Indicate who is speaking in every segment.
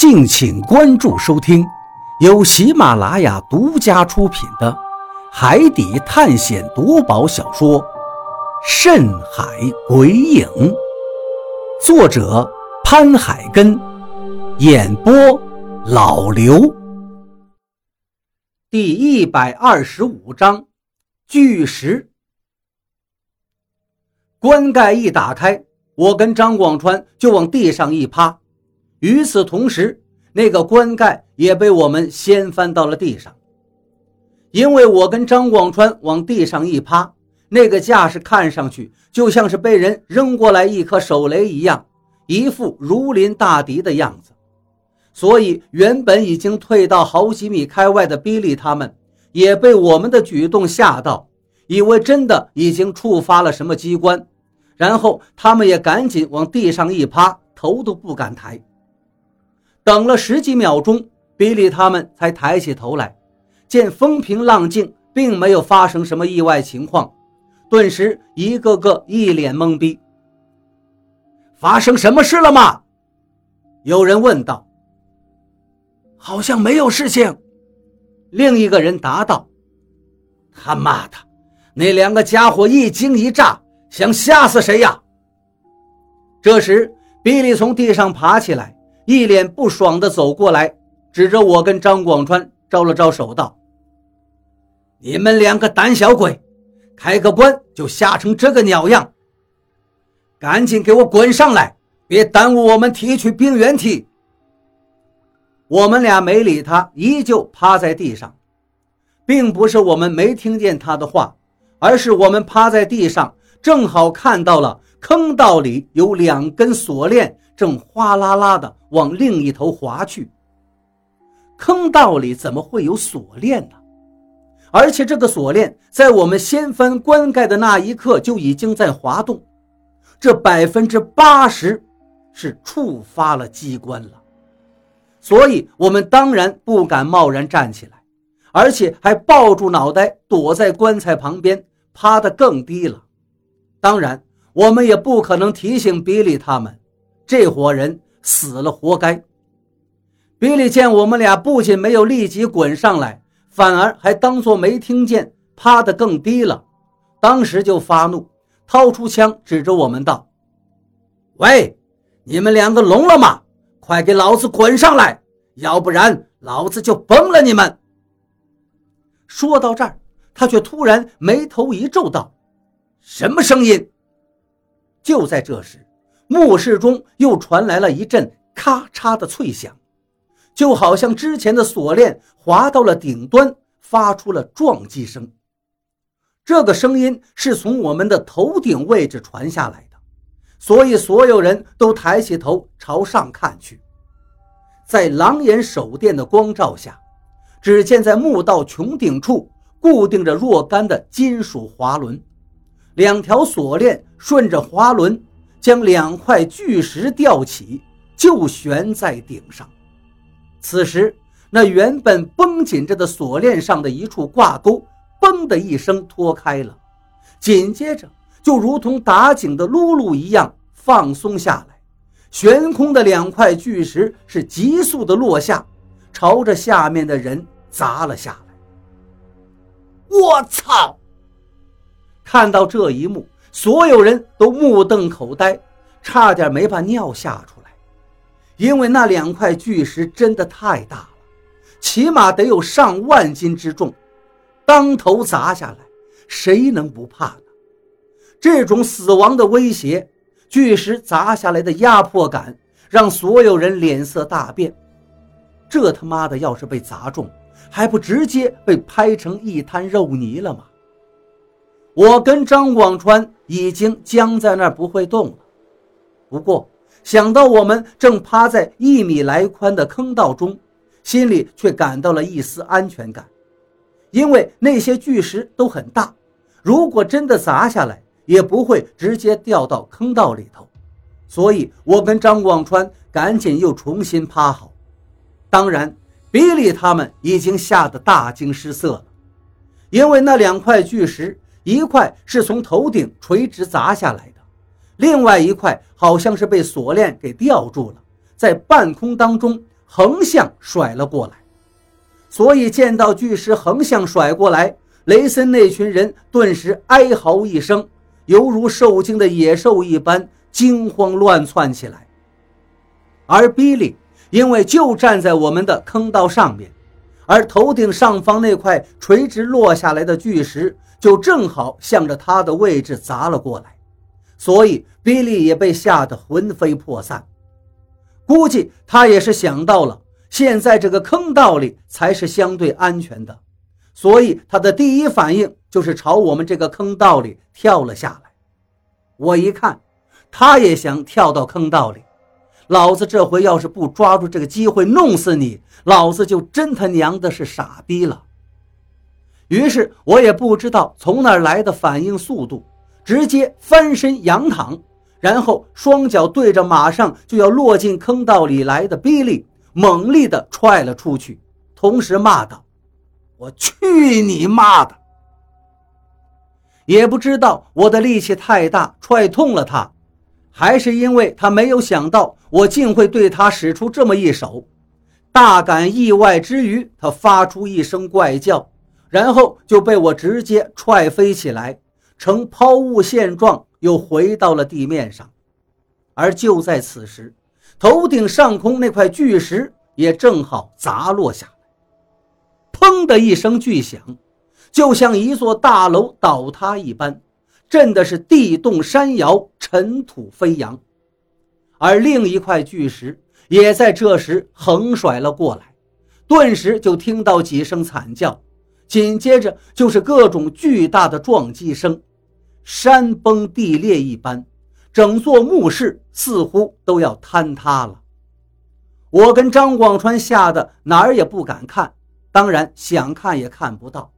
Speaker 1: 敬请关注收听，由喜马拉雅独家出品的《海底探险夺宝小说》《深海鬼影》，作者潘海根，演播老刘。第一百二十五章，巨石。棺盖一打开，我跟张广川就往地上一趴。与此同时，那个棺盖也被我们掀翻到了地上。因为我跟张广川往地上一趴，那个架势看上去就像是被人扔过来一颗手雷一样，一副如临大敌的样子。所以，原本已经退到好几米开外的比利他们，也被我们的举动吓到，以为真的已经触发了什么机关，然后他们也赶紧往地上一趴，头都不敢抬。等了十几秒钟，比利他们才抬起头来，见风平浪静，并没有发生什么意外情况，顿时一个个一脸懵逼。发生什么事了吗？有人问道。
Speaker 2: 好像没有事情，
Speaker 1: 另一个人答道。
Speaker 2: 他妈的，那两个家伙一惊一乍，想吓死谁呀？
Speaker 1: 这时，比利从地上爬起来。一脸不爽地走过来，指着我跟张广川招了招手，道：“
Speaker 2: 你们两个胆小鬼，开个棺就吓成这个鸟样！赶紧给我滚上来，别耽误我们提取病原体。”
Speaker 1: 我们俩没理他，依旧趴在地上。并不是我们没听见他的话，而是我们趴在地上，正好看到了坑道里有两根锁链。正哗啦啦的往另一头滑去。坑道里怎么会有锁链呢？而且这个锁链在我们掀翻棺盖的那一刻就已经在滑动，这百分之八十是触发了机关了。所以，我们当然不敢贸然站起来，而且还抱住脑袋躲在棺材旁边，趴得更低了。当然，我们也不可能提醒比利他们。这伙人死了活该。比利见我们俩不仅没有立即滚上来，反而还当作没听见，趴得更低了。当时就发怒，掏出枪指着我们道：“
Speaker 2: 喂，你们两个聋了吗？快给老子滚上来，要不然老子就崩了你们！”
Speaker 1: 说到这儿，他却突然眉头一皱，道：“
Speaker 2: 什么声音？”
Speaker 1: 就在这时。墓室中又传来了一阵咔嚓的脆响，就好像之前的锁链滑到了顶端，发出了撞击声。这个声音是从我们的头顶位置传下来的，所以所有人都抬起头朝上看去。在狼眼手电的光照下，只见在墓道穹顶处固定着若干的金属滑轮，两条锁链顺着滑轮。将两块巨石吊起，就悬在顶上。此时，那原本绷紧着的锁链上的一处挂钩，嘣的一声脱开了，紧接着就如同打井的辘轳一样放松下来。悬空的两块巨石是急速的落下，朝着下面的人砸了下来。
Speaker 2: 我操！
Speaker 1: 看到这一幕。所有人都目瞪口呆，差点没把尿吓出来，因为那两块巨石真的太大了，起码得有上万斤之重，当头砸下来，谁能不怕呢？这种死亡的威胁，巨石砸下来的压迫感，让所有人脸色大变。这他妈的要是被砸中，还不直接被拍成一滩肉泥了吗？我跟张广川已经僵在那儿不会动了，不过想到我们正趴在一米来宽的坑道中，心里却感到了一丝安全感，因为那些巨石都很大，如果真的砸下来，也不会直接掉到坑道里头。所以，我跟张广川赶紧又重新趴好。当然，比利他们已经吓得大惊失色了，因为那两块巨石。一块是从头顶垂直砸下来的，另外一块好像是被锁链给吊住了，在半空当中横向甩了过来。所以见到巨石横向甩过来，雷森那群人顿时哀嚎一声，犹如受惊的野兽一般惊慌乱窜起来。而比利因为就站在我们的坑道上面，而头顶上方那块垂直落下来的巨石就正好向着他的位置砸了过来，所以比利也被吓得魂飞魄散。估计他也是想到了。现在这个坑道里才是相对安全的，所以他的第一反应就是朝我们这个坑道里跳了下来。我一看，他也想跳到坑道里，老子这回要是不抓住这个机会弄死你，老子就真他娘的是傻逼了。于是我也不知道从哪来的反应速度，直接翻身仰躺，然后双脚对着马上就要落进坑道里来的比利。猛力的踹了出去，同时骂道：“我去你妈的！”也不知道我的力气太大，踹痛了他，还是因为他没有想到我竟会对他使出这么一手。大感意外之余，他发出一声怪叫，然后就被我直接踹飞起来，呈抛物线状，又回到了地面上。而就在此时，头顶上空那块巨石也正好砸落下来，砰的一声巨响，就像一座大楼倒塌一般，震的是地动山摇，尘土飞扬。而另一块巨石也在这时横甩了过来，顿时就听到几声惨叫，紧接着就是各种巨大的撞击声，山崩地裂一般。整座墓室似乎都要坍塌了，我跟张广川吓得哪儿也不敢看，当然想看也看不到，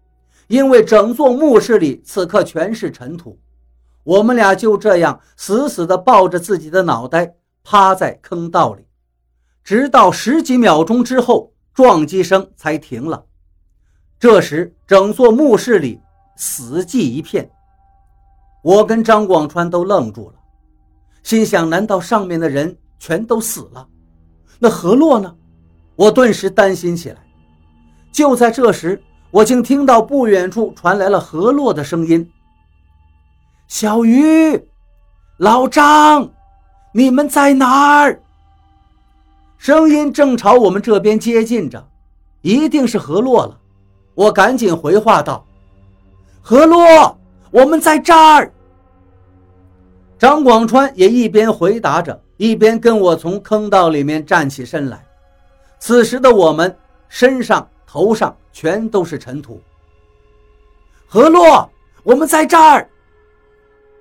Speaker 1: 因为整座墓室里此刻全是尘土。我们俩就这样死死地抱着自己的脑袋，趴在坑道里，直到十几秒钟之后，撞击声才停了。这时，整座墓室里死寂一片，我跟张广川都愣住了。心想：难道上面的人全都死了？那何洛呢？我顿时担心起来。就在这时，我竟听到不远处传来了何洛的声音：“小鱼，老张，你们在哪儿？”声音正朝我们这边接近着，一定是何洛了。我赶紧回话道：“何洛，我们在这儿。”张广川也一边回答着，一边跟我从坑道里面站起身来。此时的我们身上、头上全都是尘土。何洛，我们在这儿。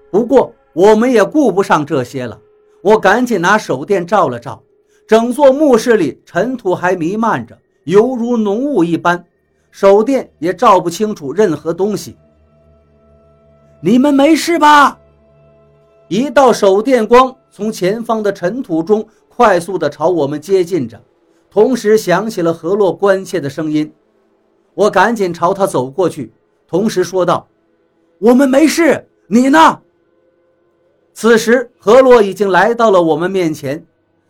Speaker 1: 不过我们也顾不上这些了，我赶紧拿手电照了照，整座墓室里尘土还弥漫着，犹如浓雾一般，手电也照不清楚任何东西。你们没事吧？一道手电光从前方的尘土中快速地朝我们接近着，同时响起了何洛关切的声音。我赶紧朝他走过去，同时说道：“我们没事，你呢？”此时何洛已经来到了我们面前，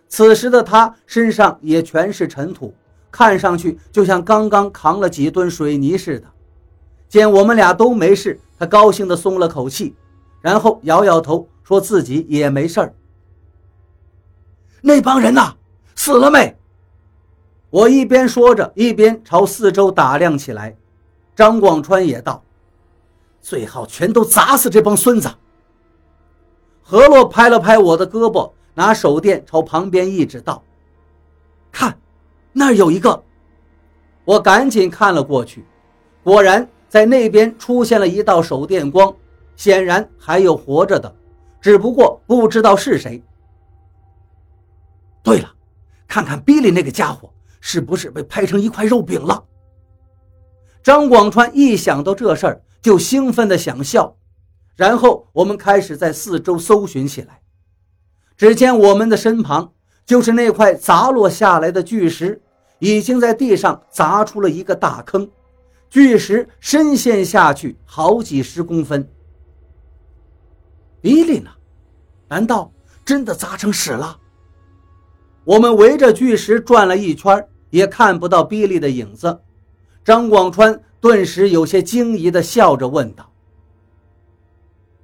Speaker 1: 此时的他身上也全是尘土，看上去就像刚刚扛了几吨水泥似的。见我们俩都没事，他高兴地松了口气，然后摇摇头。说自己也没事儿。那帮人呐，死了没？我一边说着，一边朝四周打量起来。张广川也道：“最好全都砸死这帮孙子。”何洛拍了拍我的胳膊，拿手电朝旁边一指，道：“看，那儿有一个。”我赶紧看了过去，果然在那边出现了一道手电光，显然还有活着的。只不过不知道是谁。对了，看看比利那个家伙是不是被拍成一块肉饼了？张广川一想到这事儿就兴奋的想笑，然后我们开始在四周搜寻起来。只见我们的身旁就是那块砸落下来的巨石，已经在地上砸出了一个大坑，巨石深陷下去好几十公分。比利呢？难道真的砸成屎了？我们围着巨石转了一圈，也看不到比利的影子。张广川顿时有些惊疑地笑着问道：“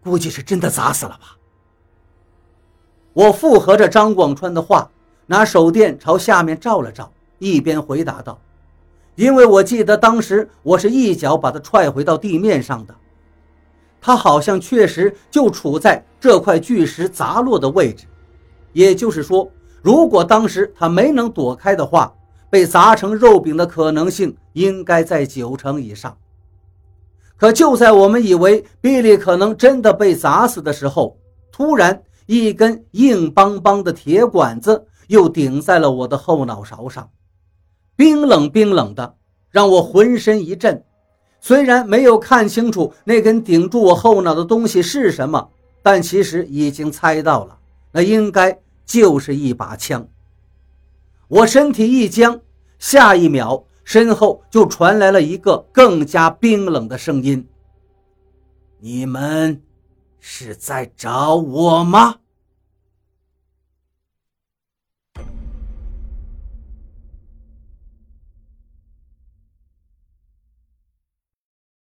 Speaker 1: 估计是真的砸死了吧？”我附和着张广川的话，拿手电朝下面照了照，一边回答道：“因为我记得当时我是一脚把他踹回到地面上的，他好像确实就处在这块巨石砸落的位置。也就是说，如果当时他没能躲开的话，被砸成肉饼的可能性应该在九成以上。可就在我们以为比利可能真的被砸死的时候，突然……一根硬邦邦的铁管子又顶在了我的后脑勺上，冰冷冰冷的，让我浑身一震。虽然没有看清楚那根顶住我后脑的东西是什么，但其实已经猜到了，那应该就是一把枪。我身体一僵，下一秒身后就传来了一个更加冰冷的声音：“你们。”是在找我吗？